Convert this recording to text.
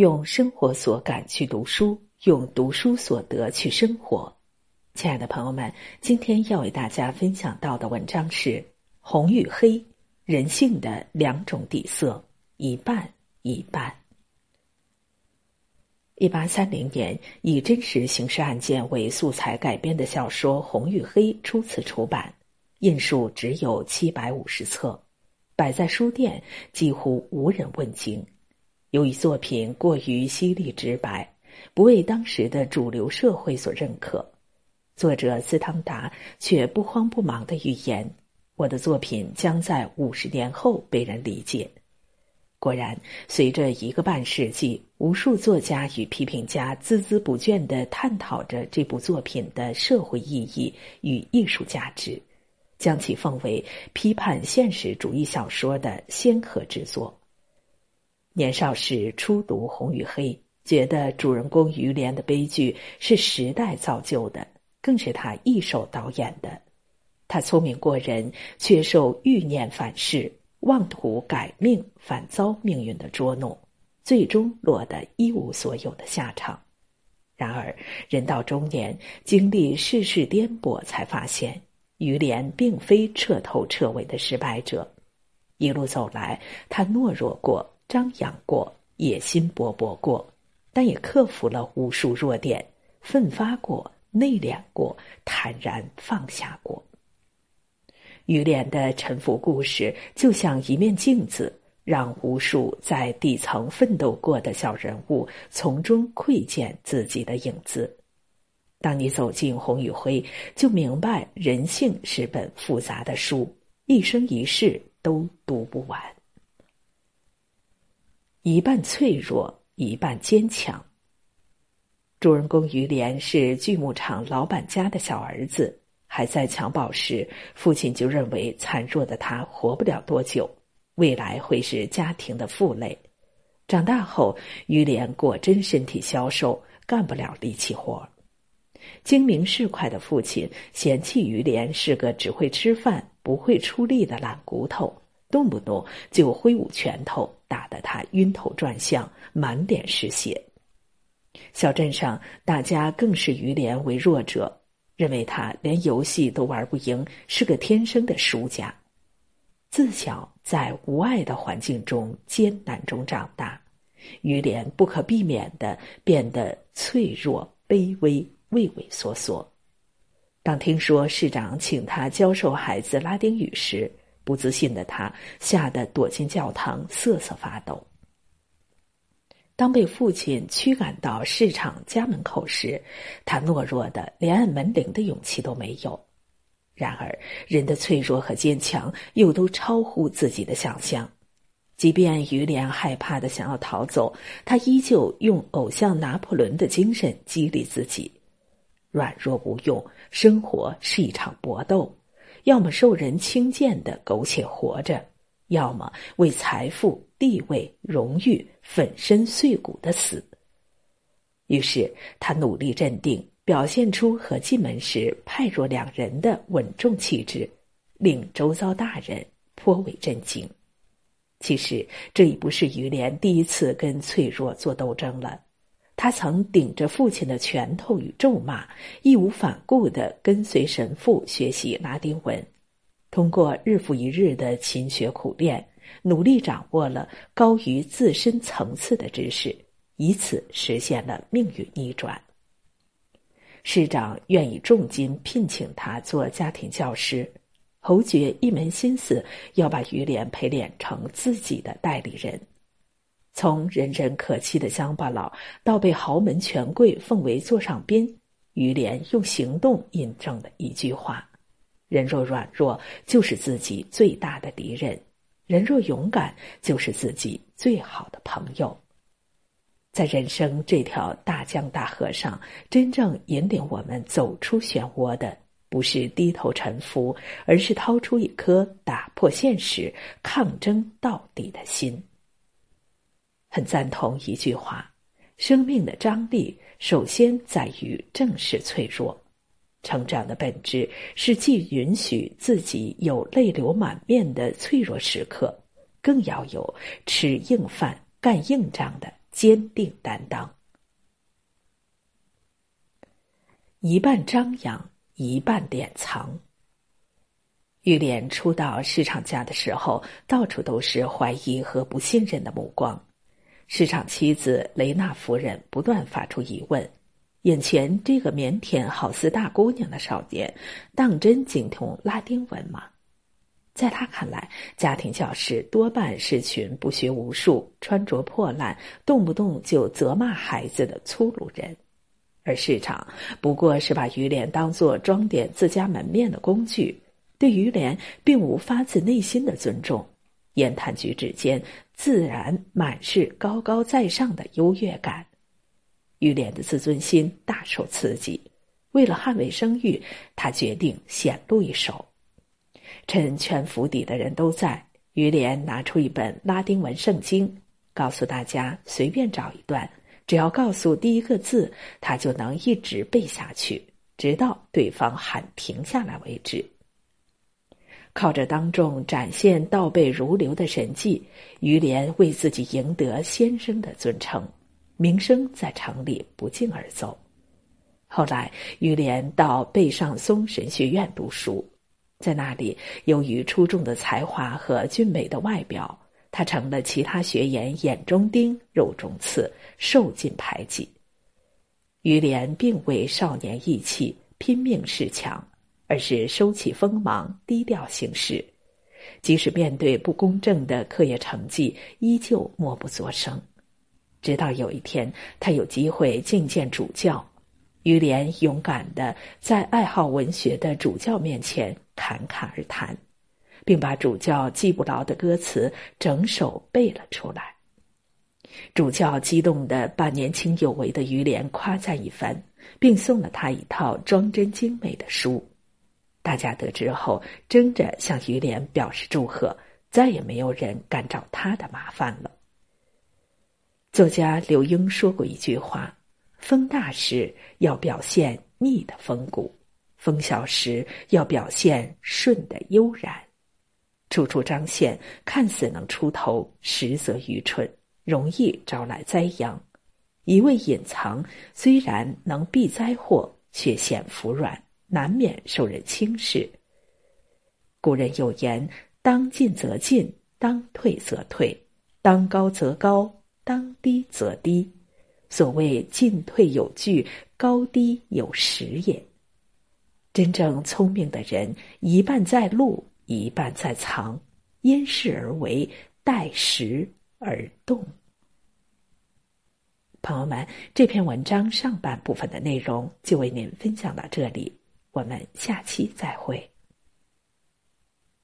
用生活所感去读书，用读书所得去生活。亲爱的朋友们，今天要为大家分享到的文章是《红与黑：人性的两种底色》，一半一半。一八三零年，以真实刑事案件为素材改编的小说《红与黑》初次出版，印数只有七百五十册，摆在书店几乎无人问津。由于作品过于犀利直白，不为当时的主流社会所认可，作者斯汤达却不慌不忙的预言：“我的作品将在五十年后被人理解。”果然，随着一个半世纪，无数作家与批评家孜孜不倦的探讨着这部作品的社会意义与艺术价值，将其奉为批判现实主义小说的先河之作。年少时初读《红与黑》，觉得主人公于连的悲剧是时代造就的，更是他一手导演的。他聪明过人，却受欲念反噬，妄图改命，反遭命运的捉弄，最终落得一无所有的下场。然而，人到中年，经历世事颠簸，才发现于连并非彻头彻尾的失败者。一路走来，他懦弱过。张扬过，野心勃勃过，但也克服了无数弱点，奋发过，内敛过，坦然放下过。于连的沉浮故事就像一面镜子，让无数在底层奋斗过的小人物从中窥见自己的影子。当你走进《红与灰》，就明白人性是本复杂的书，一生一世都读不完。一半脆弱，一半坚强。主人公于连是锯木厂老板家的小儿子，还在襁褓时，父亲就认为残弱的他活不了多久，未来会是家庭的负累。长大后，于连果真身体消瘦，干不了力气活。精明市侩的父亲嫌弃于连是个只会吃饭不会出力的懒骨头。动不动就挥舞拳头，打得他晕头转向，满脸是血。小镇上大家更视于连为弱者，认为他连游戏都玩不赢，是个天生的输家。自小在无爱的环境中艰难中长大，于连不可避免的变得脆弱、卑微、畏畏缩缩。当听说市长请他教授孩子拉丁语时，不自信的他吓得躲进教堂，瑟瑟发抖。当被父亲驱赶到市场家门口时，他懦弱的连按门铃的勇气都没有。然而，人的脆弱和坚强又都超乎自己的想象。即便于连害怕的想要逃走，他依旧用偶像拿破仑的精神激励自己：软弱无用，生活是一场搏斗。要么受人轻贱的苟且活着，要么为财富、地位、荣誉粉身碎骨的死。于是他努力镇定，表现出和进门时判若两人的稳重气质，令周遭大人颇为震惊。其实这已不是于连第一次跟脆弱做斗争了。他曾顶着父亲的拳头与咒骂，义无反顾的跟随神父学习拉丁文，通过日复一日的勤学苦练，努力掌握了高于自身层次的知识，以此实现了命运逆转。市长愿意重金聘请他做家庭教师，侯爵一门心思要把于连培练成自己的代理人。从人人可欺的乡巴佬到被豪门权贵奉为座上宾，于连用行动印证了一句话：人若软弱，就是自己最大的敌人；人若勇敢，就是自己最好的朋友。在人生这条大江大河上，真正引领我们走出漩涡的，不是低头臣服，而是掏出一颗打破现实、抗争到底的心。很赞同一句话：生命的张力首先在于正视脆弱。成长的本质是既允许自己有泪流满面的脆弱时刻，更要有吃硬饭、干硬仗的坚定担当。一半张扬，一半典藏。玉莲初到市场家的时候，到处都是怀疑和不信任的目光。市场妻子雷娜夫人不断发出疑问：眼前这个腼腆好似大姑娘的少年，当真精通拉丁文吗？在他看来，家庭教师多半是群不学无术、穿着破烂、动不动就责骂孩子的粗鲁人。而市场不过是把于连当作装点自家门面的工具，对于连并无发自内心的尊重，言谈举止间自然满是高高在上的优越感。于连的自尊心大受刺激，为了捍卫声誉，他决定显露一手。趁全府邸的人都在，于连拿出一本拉丁文圣经，告诉大家随便找一段。只要告诉第一个字，他就能一直背下去，直到对方喊停下来为止。靠着当众展现倒背如流的神迹，于连为自己赢得先生的尊称，名声在城里不胫而走。后来，于连到贝上松神学院读书，在那里，由于出众的才华和俊美的外表。他成了其他学员眼中钉、肉中刺，受尽排挤。于连并未少年意气、拼命恃强，而是收起锋芒，低调行事。即使面对不公正的课业成绩，依旧默不作声。直到有一天，他有机会觐见主教，于连勇敢的在爱好文学的主教面前侃侃而谈。并把主教记不牢的歌词整首背了出来。主教激动的把年轻有为的于连夸赞一番，并送了他一套装帧精美的书。大家得知后，争着向于连表示祝贺，再也没有人敢找他的麻烦了。作家刘英说过一句话：“风大时要表现逆的风骨，风小时要表现顺的悠然。”处处彰显，看似能出头，实则愚蠢，容易招来灾殃；一味隐藏，虽然能避灾祸，却显服软，难免受人轻视。古人有言：“当进则进，当退则退，当高则高，当低则低。”所谓进退有据，高低有时也。真正聪明的人，一半在路。一半在藏，因势而为，待时而动。朋友们，这篇文章上半部分的内容就为您分享到这里，我们下期再会。